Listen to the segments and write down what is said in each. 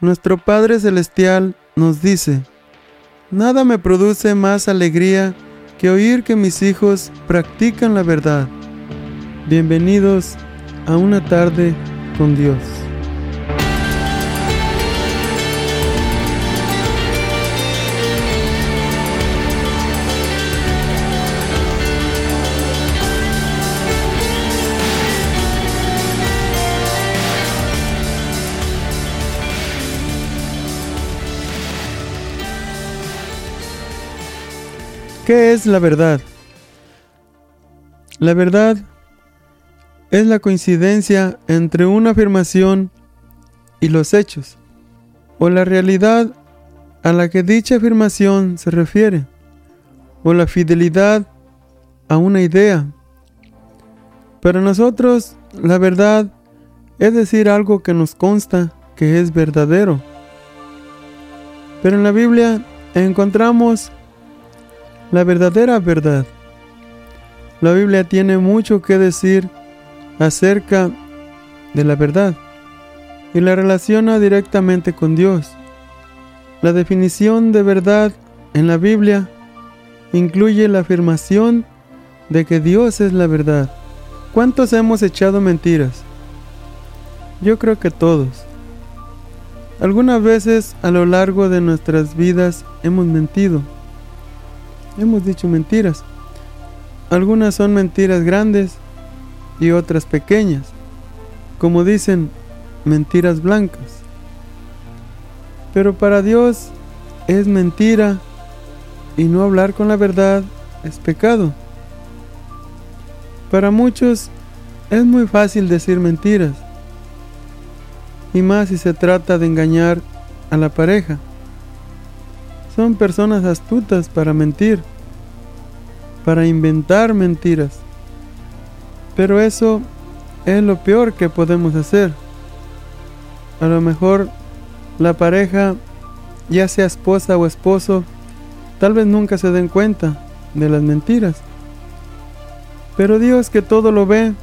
Nuestro Padre Celestial nos dice, Nada me produce más alegría que oír que mis hijos practican la verdad. Bienvenidos a una tarde con Dios. ¿Qué es la verdad? La verdad es la coincidencia entre una afirmación y los hechos, o la realidad a la que dicha afirmación se refiere, o la fidelidad a una idea. Para nosotros, la verdad es decir algo que nos consta que es verdadero. Pero en la Biblia encontramos la verdadera verdad. La Biblia tiene mucho que decir acerca de la verdad y la relaciona directamente con Dios. La definición de verdad en la Biblia incluye la afirmación de que Dios es la verdad. ¿Cuántos hemos echado mentiras? Yo creo que todos. Algunas veces a lo largo de nuestras vidas hemos mentido hemos dicho mentiras. Algunas son mentiras grandes y otras pequeñas. Como dicen, mentiras blancas. Pero para Dios es mentira y no hablar con la verdad es pecado. Para muchos es muy fácil decir mentiras. Y más si se trata de engañar a la pareja. Son personas astutas para mentir, para inventar mentiras. Pero eso es lo peor que podemos hacer. A lo mejor la pareja, ya sea esposa o esposo, tal vez nunca se den cuenta de las mentiras. Pero Dios que todo lo ve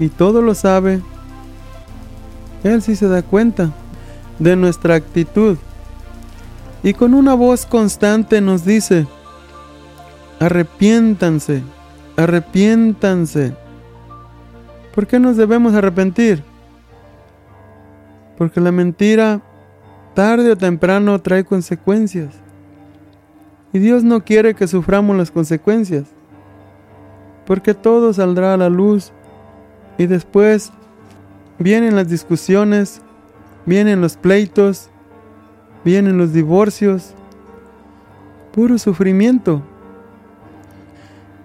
y todo lo sabe, Él sí se da cuenta de nuestra actitud y con una voz constante nos dice, arrepiéntanse, arrepiéntanse. ¿Por qué nos debemos arrepentir? Porque la mentira tarde o temprano trae consecuencias. Y Dios no quiere que suframos las consecuencias. Porque todo saldrá a la luz y después vienen las discusiones, vienen los pleitos, vienen los divorcios, puro sufrimiento.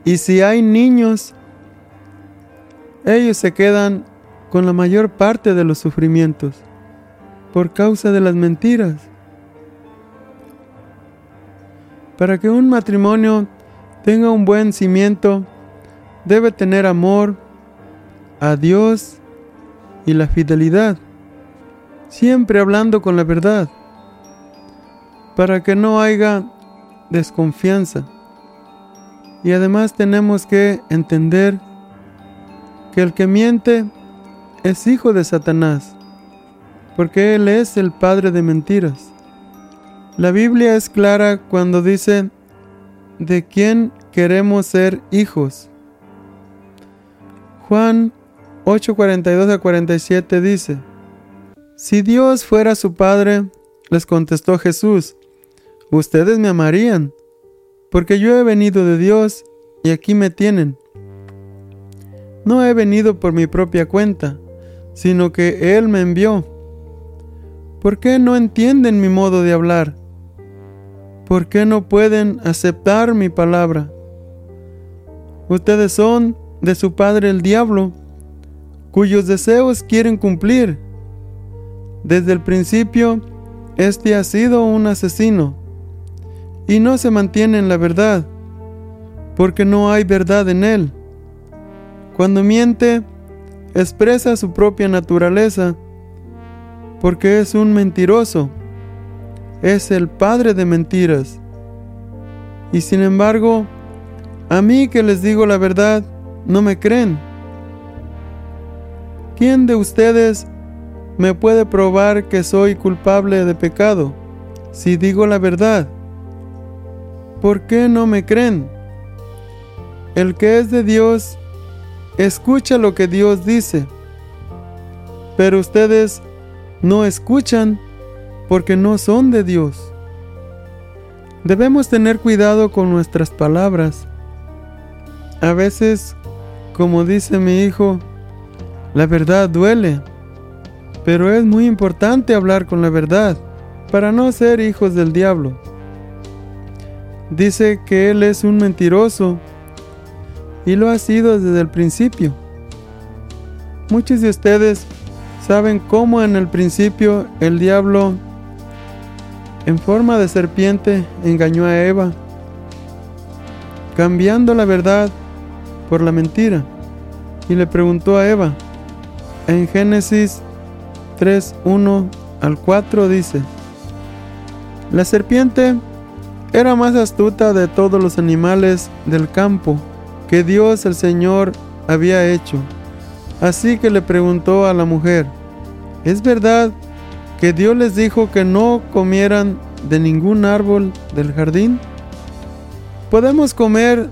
Y si hay niños, ellos se quedan con la mayor parte de los sufrimientos por causa de las mentiras. Para que un matrimonio tenga un buen cimiento, debe tener amor a Dios y la fidelidad, siempre hablando con la verdad para que no haya desconfianza. Y además tenemos que entender que el que miente es hijo de Satanás, porque él es el padre de mentiras. La Biblia es clara cuando dice de quién queremos ser hijos. Juan 8:42 a 47 dice, Si Dios fuera su Padre, les contestó Jesús, ustedes me amarían, porque yo he venido de Dios y aquí me tienen. No he venido por mi propia cuenta, sino que Él me envió. ¿Por qué no entienden mi modo de hablar? ¿Por qué no pueden aceptar mi palabra? Ustedes son de su padre el diablo, cuyos deseos quieren cumplir. Desde el principio, este ha sido un asesino y no se mantiene en la verdad, porque no hay verdad en él. Cuando miente, expresa su propia naturaleza, porque es un mentiroso, es el padre de mentiras. Y sin embargo, a mí que les digo la verdad, no me creen. ¿Quién de ustedes me puede probar que soy culpable de pecado si digo la verdad? ¿Por qué no me creen? El que es de Dios, escucha lo que Dios dice. Pero ustedes no escuchan porque no son de Dios. Debemos tener cuidado con nuestras palabras. A veces, como dice mi hijo, la verdad duele, pero es muy importante hablar con la verdad para no ser hijos del diablo. Dice que él es un mentiroso y lo ha sido desde el principio. Muchos de ustedes saben cómo en el principio el diablo en forma de serpiente engañó a Eva, cambiando la verdad por la mentira, y le preguntó a Eva, en Génesis 3, 1 al 4 dice, la serpiente era más astuta de todos los animales del campo que Dios el Señor había hecho. Así que le preguntó a la mujer, ¿es verdad que Dios les dijo que no comieran de ningún árbol del jardín? Podemos comer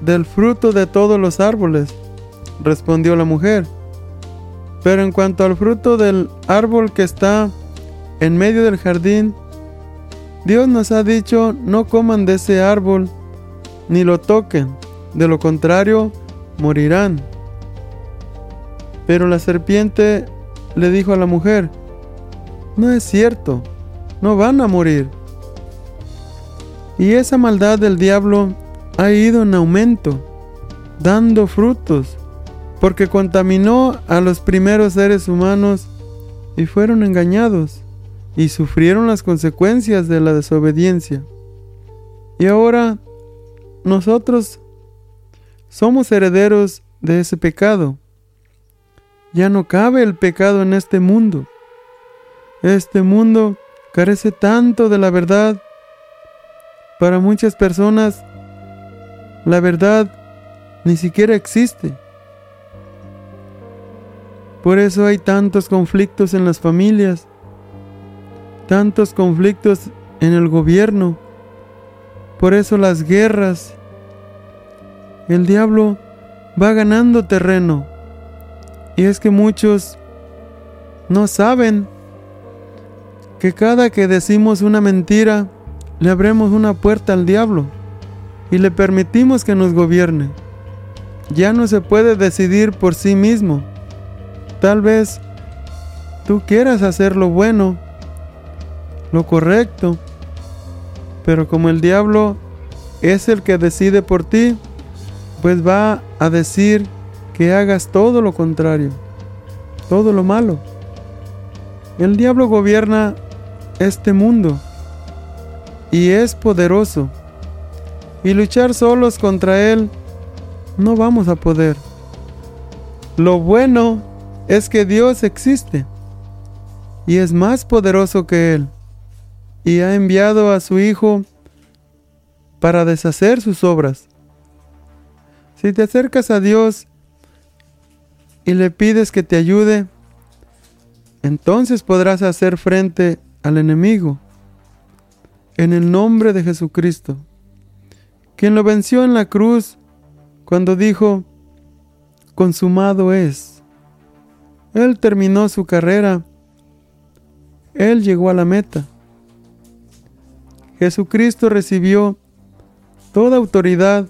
del fruto de todos los árboles, respondió la mujer. Pero en cuanto al fruto del árbol que está en medio del jardín, Dios nos ha dicho no coman de ese árbol ni lo toquen, de lo contrario morirán. Pero la serpiente le dijo a la mujer, no es cierto, no van a morir. Y esa maldad del diablo ha ido en aumento, dando frutos, porque contaminó a los primeros seres humanos y fueron engañados y sufrieron las consecuencias de la desobediencia. Y ahora nosotros somos herederos de ese pecado. Ya no cabe el pecado en este mundo. Este mundo carece tanto de la verdad. Para muchas personas, la verdad ni siquiera existe. Por eso hay tantos conflictos en las familias, tantos conflictos en el gobierno. Por eso las guerras. El diablo va ganando terreno. Y es que muchos no saben que cada que decimos una mentira, le abremos una puerta al diablo y le permitimos que nos gobierne. Ya no se puede decidir por sí mismo. Tal vez tú quieras hacer lo bueno, lo correcto. Pero como el diablo es el que decide por ti, pues va a decir que hagas todo lo contrario, todo lo malo. El diablo gobierna este mundo y es poderoso. Y luchar solos contra él no vamos a poder. Lo bueno es que Dios existe y es más poderoso que él y ha enviado a su Hijo para deshacer sus obras. Si te acercas a Dios y le pides que te ayude, entonces podrás hacer frente al enemigo en el nombre de Jesucristo, quien lo venció en la cruz cuando dijo, consumado es. Él terminó su carrera, Él llegó a la meta. Jesucristo recibió toda autoridad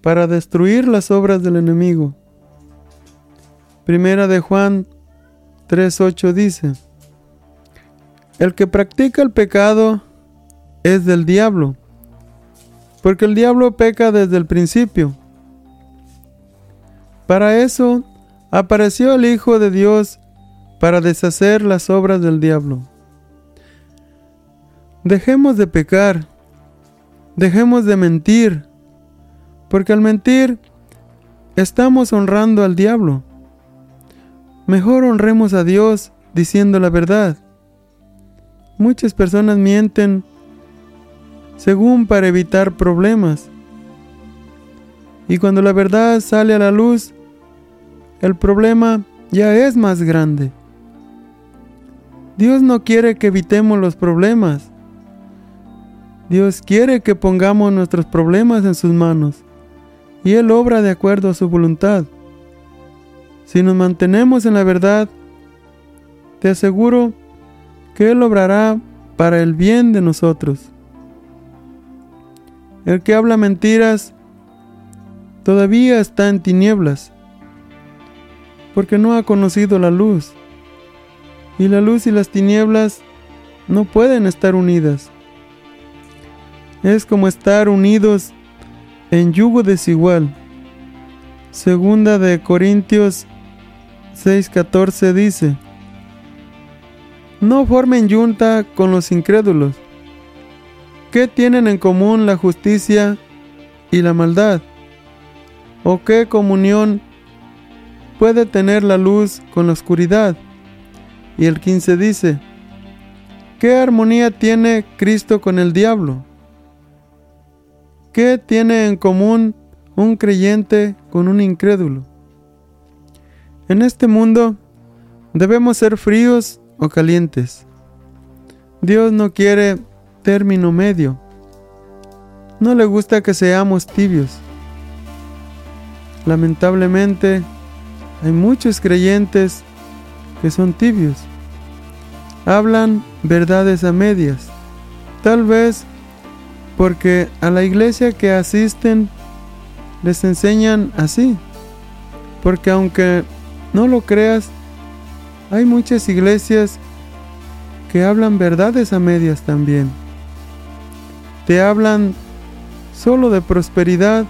para destruir las obras del enemigo. Primera de Juan 3.8 dice, El que practica el pecado es del diablo, porque el diablo peca desde el principio. Para eso apareció el Hijo de Dios para deshacer las obras del diablo. Dejemos de pecar, dejemos de mentir, porque al mentir estamos honrando al diablo. Mejor honremos a Dios diciendo la verdad. Muchas personas mienten según para evitar problemas. Y cuando la verdad sale a la luz, el problema ya es más grande. Dios no quiere que evitemos los problemas. Dios quiere que pongamos nuestros problemas en sus manos y Él obra de acuerdo a su voluntad. Si nos mantenemos en la verdad, te aseguro que Él obrará para el bien de nosotros. El que habla mentiras todavía está en tinieblas, porque no ha conocido la luz. Y la luz y las tinieblas no pueden estar unidas. Es como estar unidos en yugo desigual. Segunda de Corintios 6:14 dice, No formen yunta con los incrédulos. ¿Qué tienen en común la justicia y la maldad? ¿O qué comunión puede tener la luz con la oscuridad? Y el 15 dice, ¿qué armonía tiene Cristo con el diablo? ¿Qué tiene en común un creyente con un incrédulo? En este mundo debemos ser fríos o calientes. Dios no quiere término medio. No le gusta que seamos tibios. Lamentablemente, hay muchos creyentes que son tibios. Hablan verdades a medias. Tal vez porque a la iglesia que asisten les enseñan así. Porque aunque no lo creas, hay muchas iglesias que hablan verdades a medias también. Te hablan solo de prosperidad,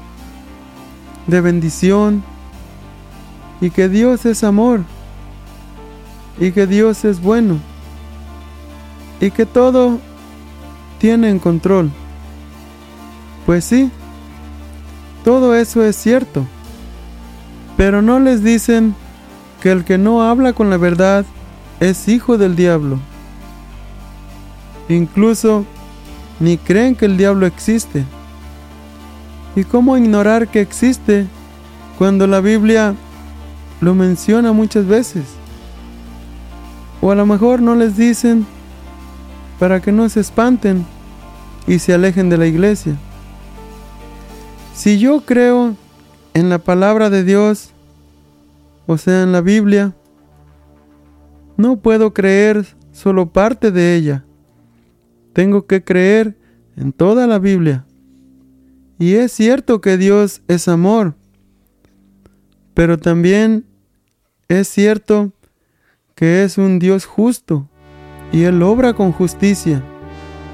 de bendición, y que Dios es amor, y que Dios es bueno, y que todo tiene en control. Pues sí, todo eso es cierto. Pero no les dicen que el que no habla con la verdad es hijo del diablo. Incluso ni creen que el diablo existe. ¿Y cómo ignorar que existe cuando la Biblia lo menciona muchas veces? O a lo mejor no les dicen para que no se espanten y se alejen de la iglesia. Si yo creo en la palabra de Dios, o sea, en la Biblia, no puedo creer solo parte de ella. Tengo que creer en toda la Biblia. Y es cierto que Dios es amor, pero también es cierto que es un Dios justo y Él obra con justicia.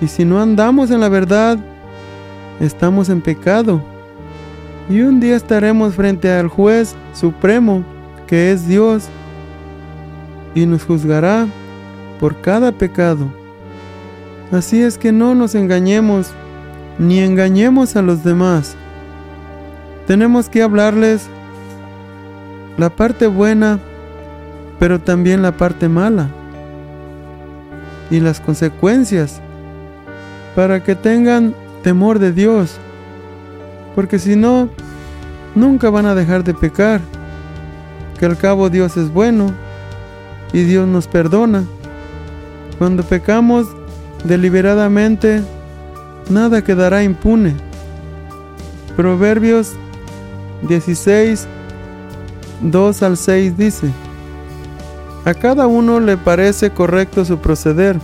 Y si no andamos en la verdad, estamos en pecado y un día estaremos frente al juez supremo, que es Dios, y nos juzgará por cada pecado. Así es que no nos engañemos, ni engañemos a los demás. Tenemos que hablarles la parte buena, pero también la parte mala, y las consecuencias, para que tengan temor de Dios porque si no, nunca van a dejar de pecar. Que al cabo Dios es bueno y Dios nos perdona. Cuando pecamos deliberadamente, nada quedará impune. Proverbios 16, 2 al 6 dice, A cada uno le parece correcto su proceder,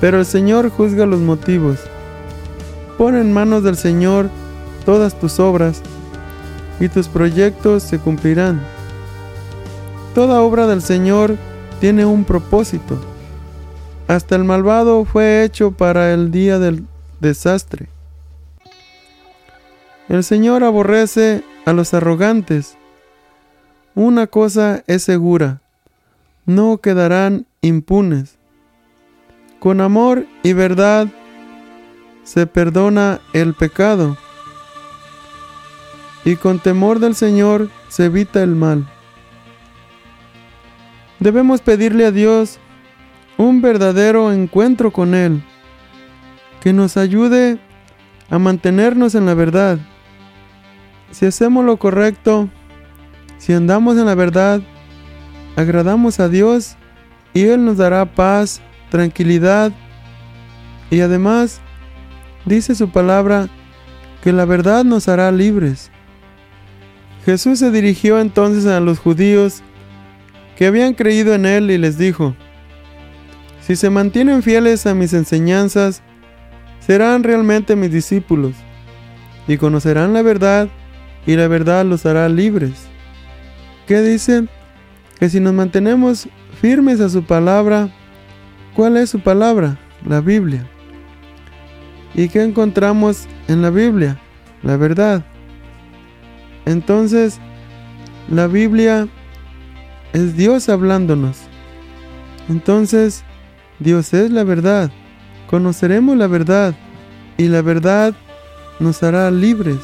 pero el Señor juzga los motivos. Pon en manos del Señor todas tus obras y tus proyectos se cumplirán. Toda obra del Señor tiene un propósito. Hasta el malvado fue hecho para el día del desastre. El Señor aborrece a los arrogantes. Una cosa es segura, no quedarán impunes. Con amor y verdad se perdona el pecado y con temor del Señor se evita el mal. Debemos pedirle a Dios un verdadero encuentro con Él, que nos ayude a mantenernos en la verdad. Si hacemos lo correcto, si andamos en la verdad, agradamos a Dios y Él nos dará paz, tranquilidad y además dice su palabra que la verdad nos hará libres. Jesús se dirigió entonces a los judíos que habían creído en Él y les dijo, Si se mantienen fieles a mis enseñanzas, serán realmente mis discípulos y conocerán la verdad y la verdad los hará libres. ¿Qué dice? Que si nos mantenemos firmes a su palabra, ¿cuál es su palabra? La Biblia. ¿Y qué encontramos en la Biblia? La verdad. Entonces, la Biblia es Dios hablándonos. Entonces, Dios es la verdad. Conoceremos la verdad y la verdad nos hará libres.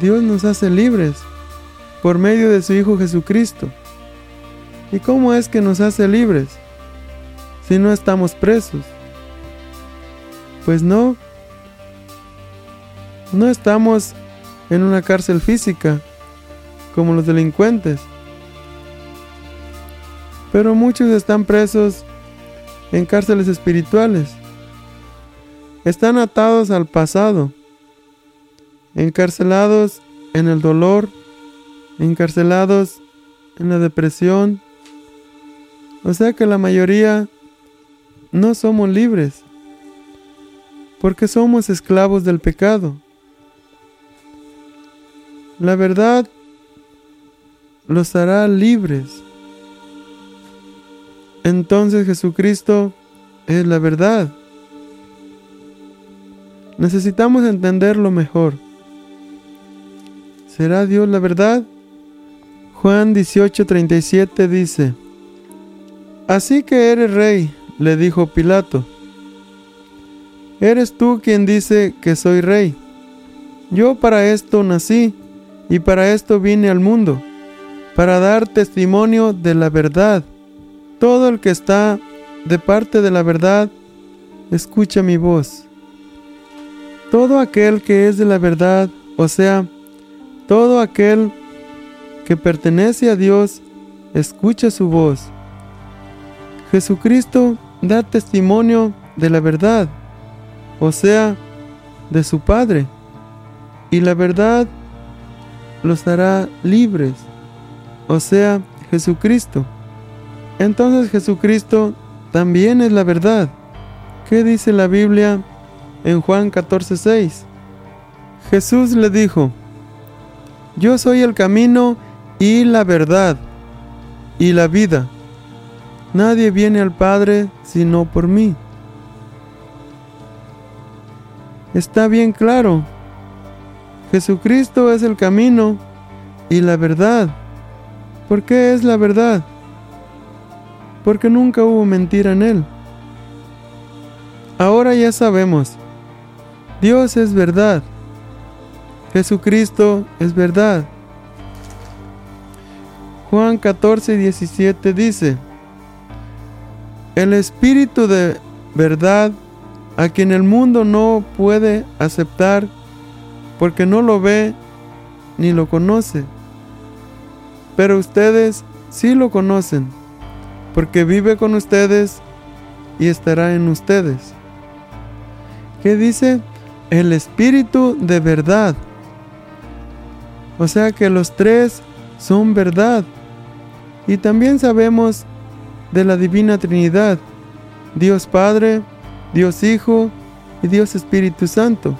Dios nos hace libres por medio de su Hijo Jesucristo. ¿Y cómo es que nos hace libres si no estamos presos? Pues no, no estamos en una cárcel física como los delincuentes. Pero muchos están presos en cárceles espirituales. Están atados al pasado, encarcelados en el dolor, encarcelados en la depresión. O sea que la mayoría no somos libres, porque somos esclavos del pecado. La verdad los hará libres. Entonces Jesucristo es la verdad. Necesitamos entenderlo mejor. ¿Será Dios la verdad? Juan 18:37 dice, Así que eres rey, le dijo Pilato. Eres tú quien dice que soy rey. Yo para esto nací y para esto vine al mundo, para dar testimonio de la verdad. Todo el que está de parte de la verdad, escucha mi voz. Todo aquel que es de la verdad, o sea, todo aquel que pertenece a Dios, escucha su voz. Jesucristo da testimonio de la verdad, o sea, de su Padre. Y la verdad los hará libres, o sea, Jesucristo. Entonces Jesucristo también es la verdad. ¿Qué dice la Biblia en Juan 14:6? Jesús le dijo, Yo soy el camino y la verdad y la vida. Nadie viene al Padre sino por mí. Está bien claro Jesucristo es el camino y la verdad. ¿Por qué es la verdad? Porque nunca hubo mentira en Él. Ahora ya sabemos, Dios es verdad. Jesucristo es verdad. Juan 14, 17 dice, El Espíritu de verdad, a quien el mundo no puede aceptar, porque no lo ve ni lo conoce. Pero ustedes sí lo conocen, porque vive con ustedes y estará en ustedes. ¿Qué dice? El Espíritu de verdad. O sea que los tres son verdad. Y también sabemos de la Divina Trinidad, Dios Padre, Dios Hijo y Dios Espíritu Santo.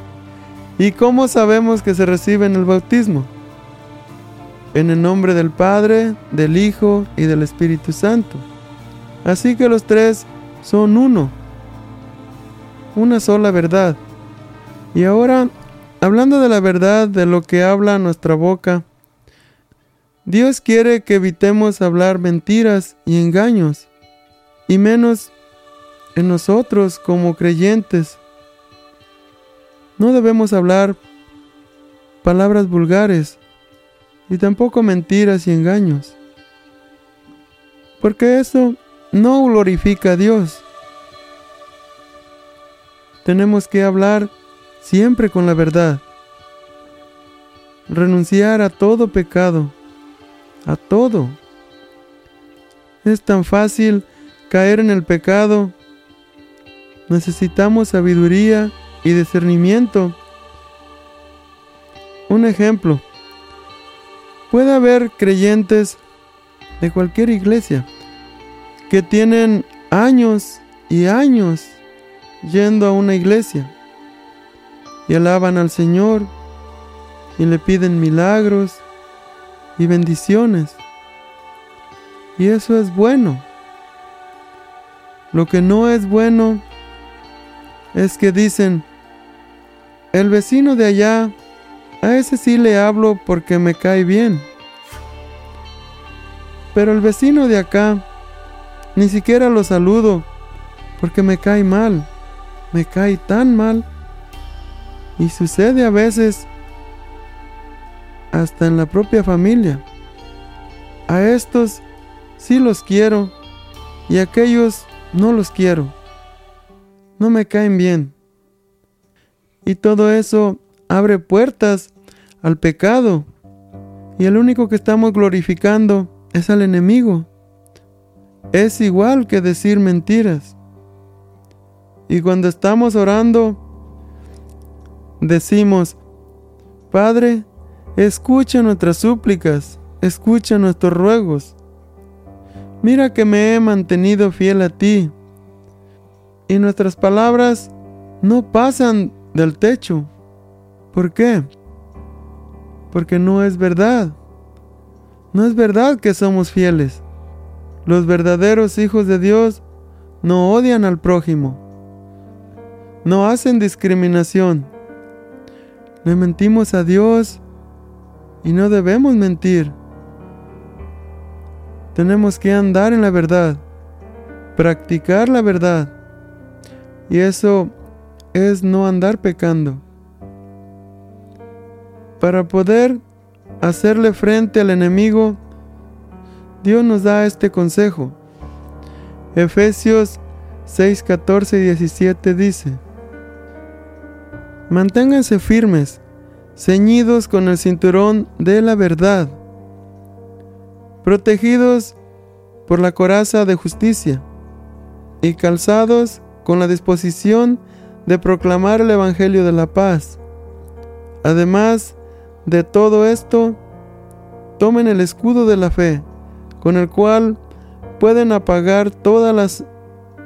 ¿Y cómo sabemos que se recibe en el bautismo? En el nombre del Padre, del Hijo y del Espíritu Santo. Así que los tres son uno, una sola verdad. Y ahora, hablando de la verdad, de lo que habla nuestra boca, Dios quiere que evitemos hablar mentiras y engaños, y menos en nosotros como creyentes, no debemos hablar palabras vulgares y tampoco mentiras y engaños, porque eso no glorifica a Dios. Tenemos que hablar siempre con la verdad, renunciar a todo pecado, a todo. Es tan fácil caer en el pecado. Necesitamos sabiduría y discernimiento. Un ejemplo. Puede haber creyentes de cualquier iglesia que tienen años y años yendo a una iglesia y alaban al Señor y le piden milagros y bendiciones. Y eso es bueno. Lo que no es bueno es que dicen, el vecino de allá, a ese sí le hablo porque me cae bien. Pero el vecino de acá, ni siquiera lo saludo porque me cae mal, me cae tan mal. Y sucede a veces hasta en la propia familia. A estos sí los quiero y a aquellos no los quiero. No me caen bien. Y todo eso abre puertas al pecado. Y el único que estamos glorificando es al enemigo. Es igual que decir mentiras. Y cuando estamos orando, decimos, Padre, escucha nuestras súplicas, escucha nuestros ruegos. Mira que me he mantenido fiel a ti. Y nuestras palabras no pasan del techo. ¿Por qué? Porque no es verdad. No es verdad que somos fieles. Los verdaderos hijos de Dios no odian al prójimo. No hacen discriminación. Le mentimos a Dios y no debemos mentir. Tenemos que andar en la verdad, practicar la verdad. Y eso es no andar pecando. Para poder hacerle frente al enemigo, Dios nos da este consejo. Efesios 6, 14 y 17 dice, Manténganse firmes, ceñidos con el cinturón de la verdad, protegidos por la coraza de justicia y calzados con la disposición de proclamar el Evangelio de la paz. Además de todo esto, tomen el escudo de la fe, con el cual pueden apagar todas las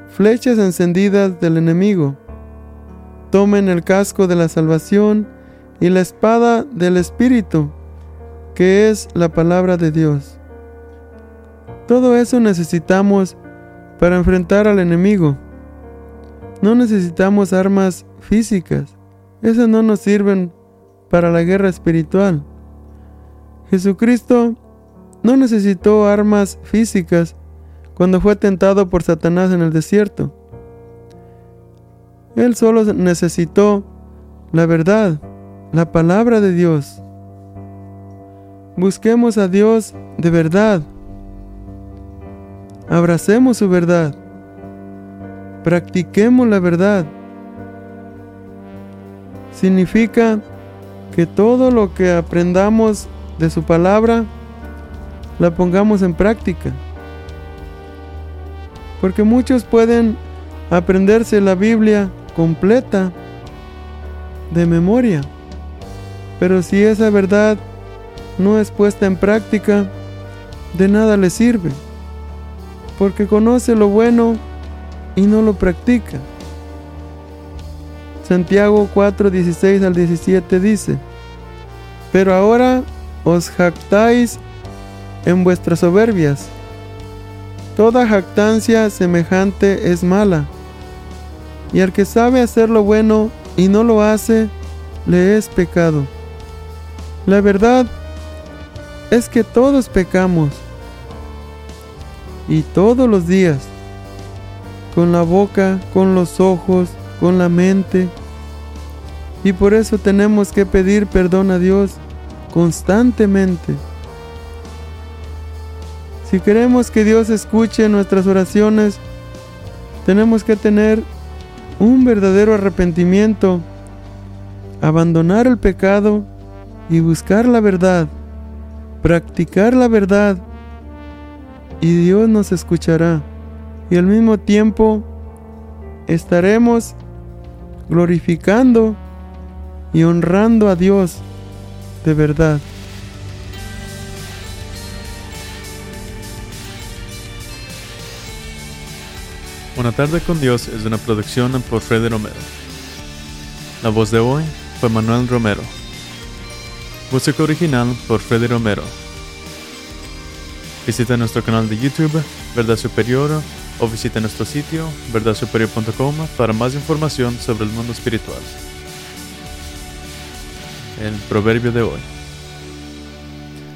flechas encendidas del enemigo. Tomen el casco de la salvación y la espada del Espíritu, que es la palabra de Dios. Todo eso necesitamos para enfrentar al enemigo. No necesitamos armas físicas. Esas no nos sirven para la guerra espiritual. Jesucristo no necesitó armas físicas cuando fue tentado por Satanás en el desierto. Él solo necesitó la verdad, la palabra de Dios. Busquemos a Dios de verdad. Abracemos su verdad. Practiquemos la verdad. Significa que todo lo que aprendamos de su palabra la pongamos en práctica. Porque muchos pueden aprenderse la Biblia completa de memoria. Pero si esa verdad no es puesta en práctica, de nada le sirve. Porque conoce lo bueno y no lo practica. Santiago 4, 16 al 17 dice, Pero ahora os jactáis en vuestras soberbias. Toda jactancia semejante es mala, y al que sabe hacer lo bueno y no lo hace, le es pecado. La verdad es que todos pecamos, y todos los días, con la boca, con los ojos, con la mente, y por eso tenemos que pedir perdón a Dios constantemente. Si queremos que Dios escuche nuestras oraciones, tenemos que tener un verdadero arrepentimiento, abandonar el pecado y buscar la verdad, practicar la verdad y Dios nos escuchará. Y al mismo tiempo estaremos glorificando y honrando a Dios de verdad. Una tarde con Dios es una producción por Freddy Romero. La voz de hoy fue Manuel Romero. Música original por Freddy Romero. Visita nuestro canal de YouTube, Verdad Superior, o visita nuestro sitio, verdadsuperior.com, para más información sobre el mundo espiritual. El proverbio de hoy.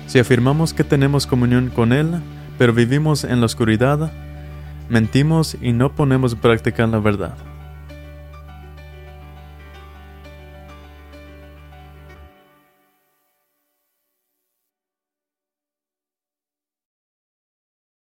Si afirmamos que tenemos comunión con Él, pero vivimos en la oscuridad, mentimos y no ponemos en práctica la verdad.